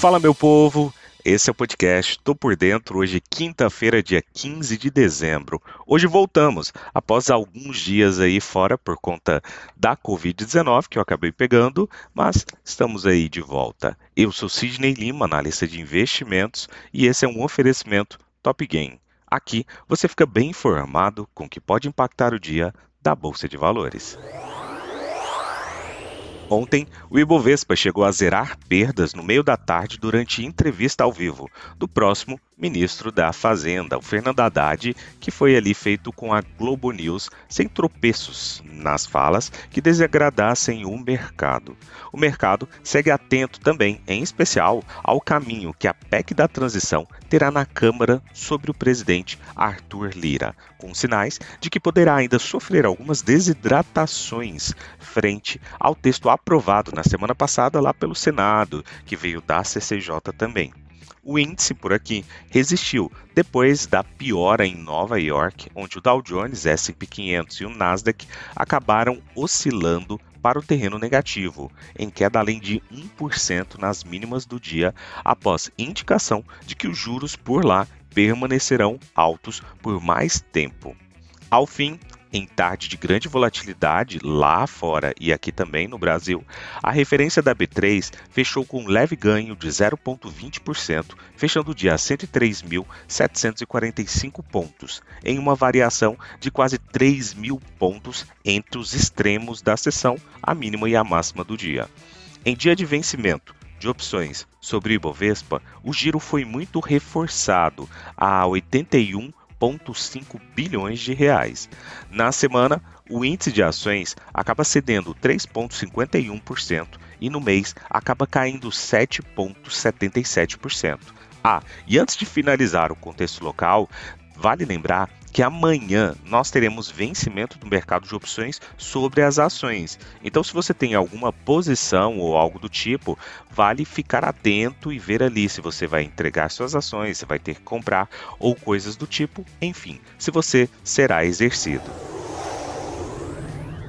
Fala, meu povo! Esse é o podcast Tô por Dentro, hoje quinta-feira, dia 15 de dezembro. Hoje voltamos, após alguns dias aí fora por conta da Covid-19 que eu acabei pegando, mas estamos aí de volta. Eu sou Sidney Lima, analista de investimentos, e esse é um oferecimento Top Game. Aqui você fica bem informado com o que pode impactar o dia da Bolsa de Valores. Ontem, o Ibovespa chegou a zerar perdas no meio da tarde durante entrevista ao vivo. Do próximo ministro da Fazenda, o Fernando Haddad, que foi ali feito com a Globo News, sem tropeços nas falas que desagradassem o mercado. O mercado segue atento também, em especial, ao caminho que a PEC da transição terá na Câmara sobre o presidente Arthur Lira, com sinais de que poderá ainda sofrer algumas desidratações frente ao texto aprovado na semana passada lá pelo Senado, que veio da CCJ também. O índice por aqui resistiu depois da piora em Nova York, onde o Dow Jones, S&P 500 e o Nasdaq acabaram oscilando para o terreno negativo, em queda além de 1% nas mínimas do dia, após indicação de que os juros por lá permanecerão altos por mais tempo. Ao fim, em tarde de grande volatilidade lá fora e aqui também no Brasil, a referência da B3 fechou com um leve ganho de 0,20%, fechando o dia a 103.745 pontos, em uma variação de quase 3 mil pontos entre os extremos da sessão, a mínima e a máxima do dia. Em dia de vencimento, de opções sobre Ibovespa, o giro foi muito reforçado a 81 1,5 bilhões de reais. Na semana, o índice de ações acaba cedendo 3,51% e no mês acaba caindo 7,77%. Ah, e antes de finalizar o contexto local, Vale lembrar que amanhã nós teremos vencimento do mercado de opções sobre as ações. Então, se você tem alguma posição ou algo do tipo, vale ficar atento e ver ali se você vai entregar suas ações, se vai ter que comprar ou coisas do tipo, enfim, se você será exercido.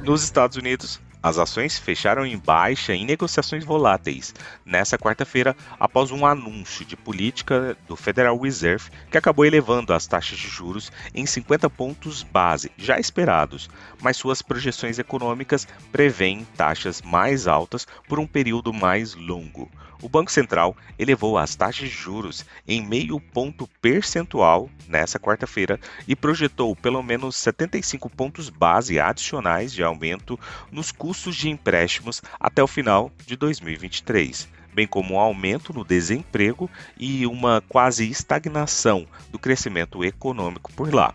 Nos Estados Unidos, as ações fecharam em baixa em negociações voláteis nesta quarta-feira, após um anúncio de política do Federal Reserve que acabou elevando as taxas de juros em 50 pontos base, já esperados, mas suas projeções econômicas prevêem taxas mais altas por um período mais longo. O Banco Central elevou as taxas de juros em meio ponto percentual nessa quarta-feira e projetou pelo menos 75 pontos base adicionais de aumento nos custos de empréstimos até o final de 2023 bem como um aumento no desemprego e uma quase estagnação do crescimento econômico por lá.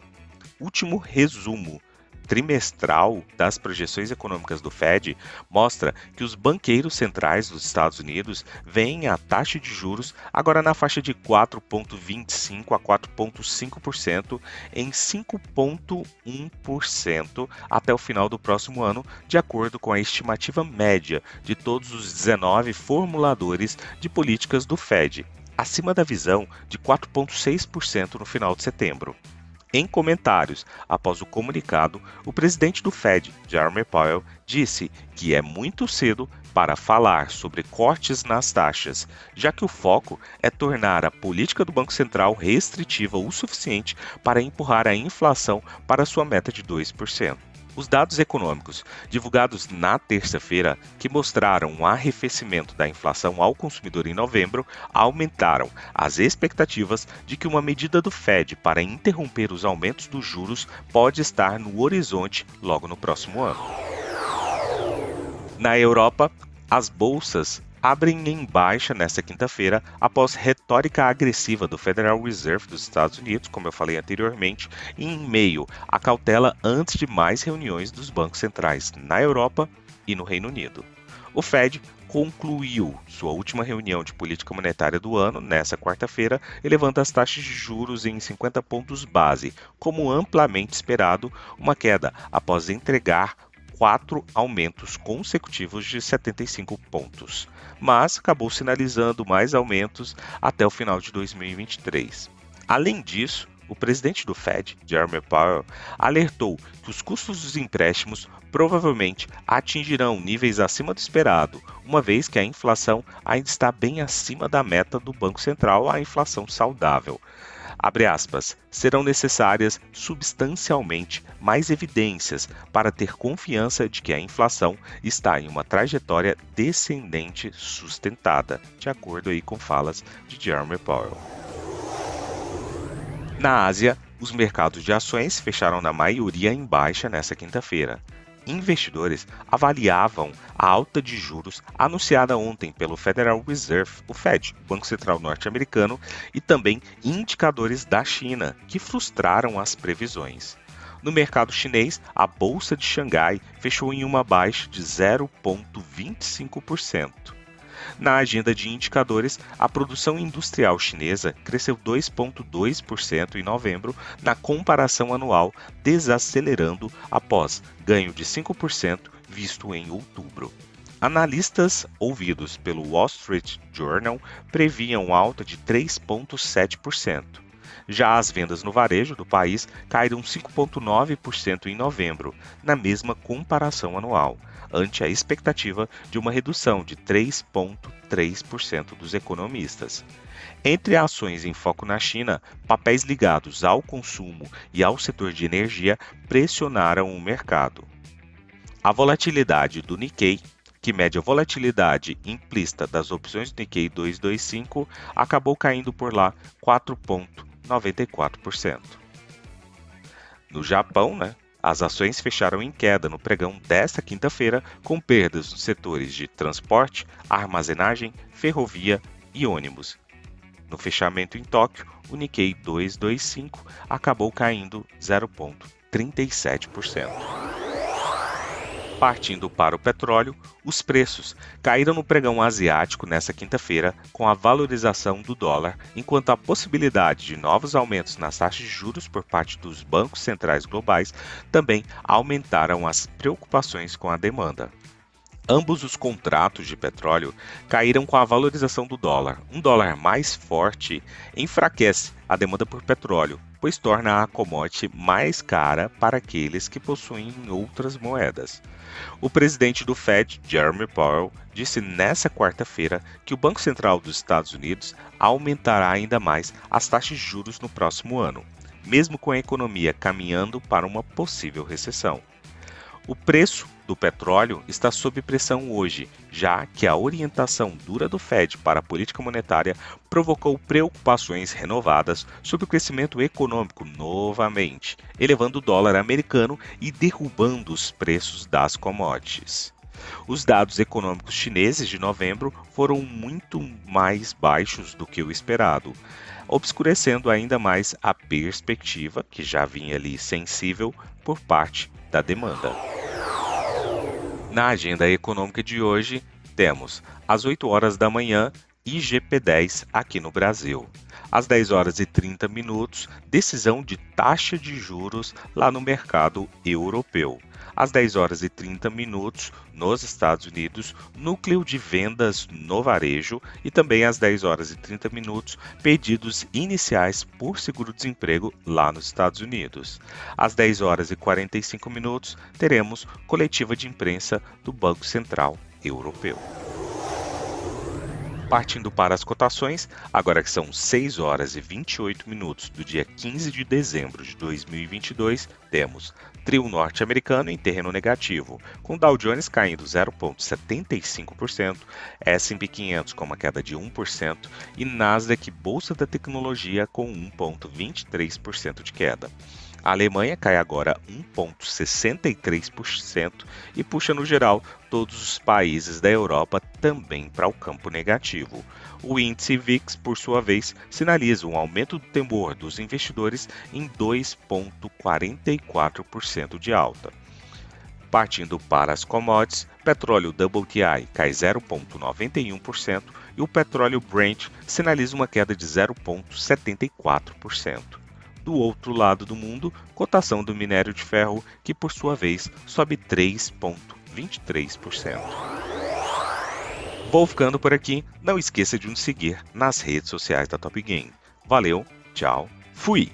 Último resumo trimestral das projeções econômicas do Fed mostra que os banqueiros centrais dos Estados Unidos veem a taxa de juros agora na faixa de 4,25% a 4,5% em 5,1% até o final do próximo ano, de acordo com a estimativa média de todos os 19 formuladores de políticas do Fed, acima da visão de 4,6% no final de setembro. Em comentários após o comunicado, o presidente do Fed, Jeremy Powell, disse que é muito cedo para falar sobre cortes nas taxas, já que o foco é tornar a política do Banco Central restritiva o suficiente para empurrar a inflação para sua meta de 2%. Os dados econômicos divulgados na terça-feira, que mostraram um arrefecimento da inflação ao consumidor em novembro, aumentaram as expectativas de que uma medida do Fed para interromper os aumentos dos juros pode estar no horizonte logo no próximo ano. Na Europa, as bolsas abrem em baixa nesta quinta-feira após retórica agressiva do Federal Reserve dos Estados Unidos, como eu falei anteriormente, em meio à cautela antes de mais reuniões dos bancos centrais na Europa e no Reino Unido. O Fed concluiu sua última reunião de política monetária do ano nesta quarta-feira, elevando as taxas de juros em 50 pontos base, como amplamente esperado, uma queda após entregar quatro aumentos consecutivos de 75 pontos, mas acabou sinalizando mais aumentos até o final de 2023. Além disso, o presidente do Fed, Jeremy Powell, alertou que os custos dos empréstimos provavelmente atingirão níveis acima do esperado, uma vez que a inflação ainda está bem acima da meta do Banco Central, a inflação saudável. Abre aspas, serão necessárias substancialmente mais evidências para ter confiança de que a inflação está em uma trajetória descendente sustentada, de acordo aí com falas de Jeremy Powell. Na Ásia, os mercados de ações fecharam na maioria em baixa nesta quinta-feira investidores avaliavam a alta de juros anunciada ontem pelo Federal Reserve, o Fed, Banco Central norte-americano, e também indicadores da China, que frustraram as previsões. No mercado chinês, a bolsa de Xangai fechou em uma baixa de 0,25%. Na agenda de indicadores, a produção industrial chinesa cresceu 2,2% em novembro na comparação anual, desacelerando após ganho de 5% visto em outubro. Analistas ouvidos pelo Wall Street Journal previam alta de 3,7%. Já as vendas no varejo do país caíram 5,9% em novembro, na mesma comparação anual, ante a expectativa de uma redução de 3,3% dos economistas. Entre ações em foco na China, papéis ligados ao consumo e ao setor de energia pressionaram o mercado. A volatilidade do Nikkei que mede a volatilidade implícita das opções do Nikkei 225, acabou caindo por lá 4,94%. No Japão, né, as ações fecharam em queda no pregão desta quinta-feira, com perdas nos setores de transporte, armazenagem, ferrovia e ônibus. No fechamento em Tóquio, o Nikkei 225 acabou caindo 0,37%. Partindo para o petróleo, os preços caíram no pregão asiático nesta quinta-feira com a valorização do dólar, enquanto a possibilidade de novos aumentos nas taxas de juros por parte dos bancos centrais globais também aumentaram as preocupações com a demanda. Ambos os contratos de petróleo caíram com a valorização do dólar. Um dólar mais forte enfraquece a demanda por petróleo, pois torna a commodity mais cara para aqueles que possuem outras moedas. O presidente do Fed, Jeremy Powell, disse nesta quarta-feira que o Banco Central dos Estados Unidos aumentará ainda mais as taxas de juros no próximo ano, mesmo com a economia caminhando para uma possível recessão. O preço do petróleo está sob pressão hoje, já que a orientação dura do Fed para a política monetária provocou preocupações renovadas sobre o crescimento econômico novamente, elevando o dólar americano e derrubando os preços das commodities. Os dados econômicos chineses de novembro foram muito mais baixos do que o esperado, obscurecendo ainda mais a perspectiva, que já vinha ali sensível, por parte da demanda. Na agenda econômica de hoje, temos às 8 horas da manhã IGP-10 aqui no Brasil. Às 10 horas e 30 minutos, decisão de taxa de juros lá no mercado europeu. Às 10 horas e 30 minutos, nos Estados Unidos, núcleo de vendas no varejo e também às 10 horas e 30 minutos, pedidos iniciais por seguro-desemprego lá nos Estados Unidos. Às 10 horas e 45 minutos, teremos coletiva de imprensa do Banco Central Europeu. Partindo para as cotações, agora que são 6 horas e 28 minutos do dia 15 de dezembro de 2022, temos trio norte-americano em terreno negativo, com Dow Jones caindo 0,75%, S&P 500 com uma queda de 1% e Nasdaq Bolsa da Tecnologia com 1,23% de queda. A Alemanha cai agora 1,63% e puxa no geral todos os países da Europa também para o campo negativo. O índice VIX, por sua vez, sinaliza um aumento do temor dos investidores em 2,44% de alta. Partindo para as commodities, petróleo WTI cai 0,91% e o petróleo Brent sinaliza uma queda de 0,74% do outro lado do mundo, cotação do minério de ferro, que por sua vez sobe 3,23%. Vou ficando por aqui. Não esqueça de nos seguir nas redes sociais da Top Game. Valeu, tchau, fui!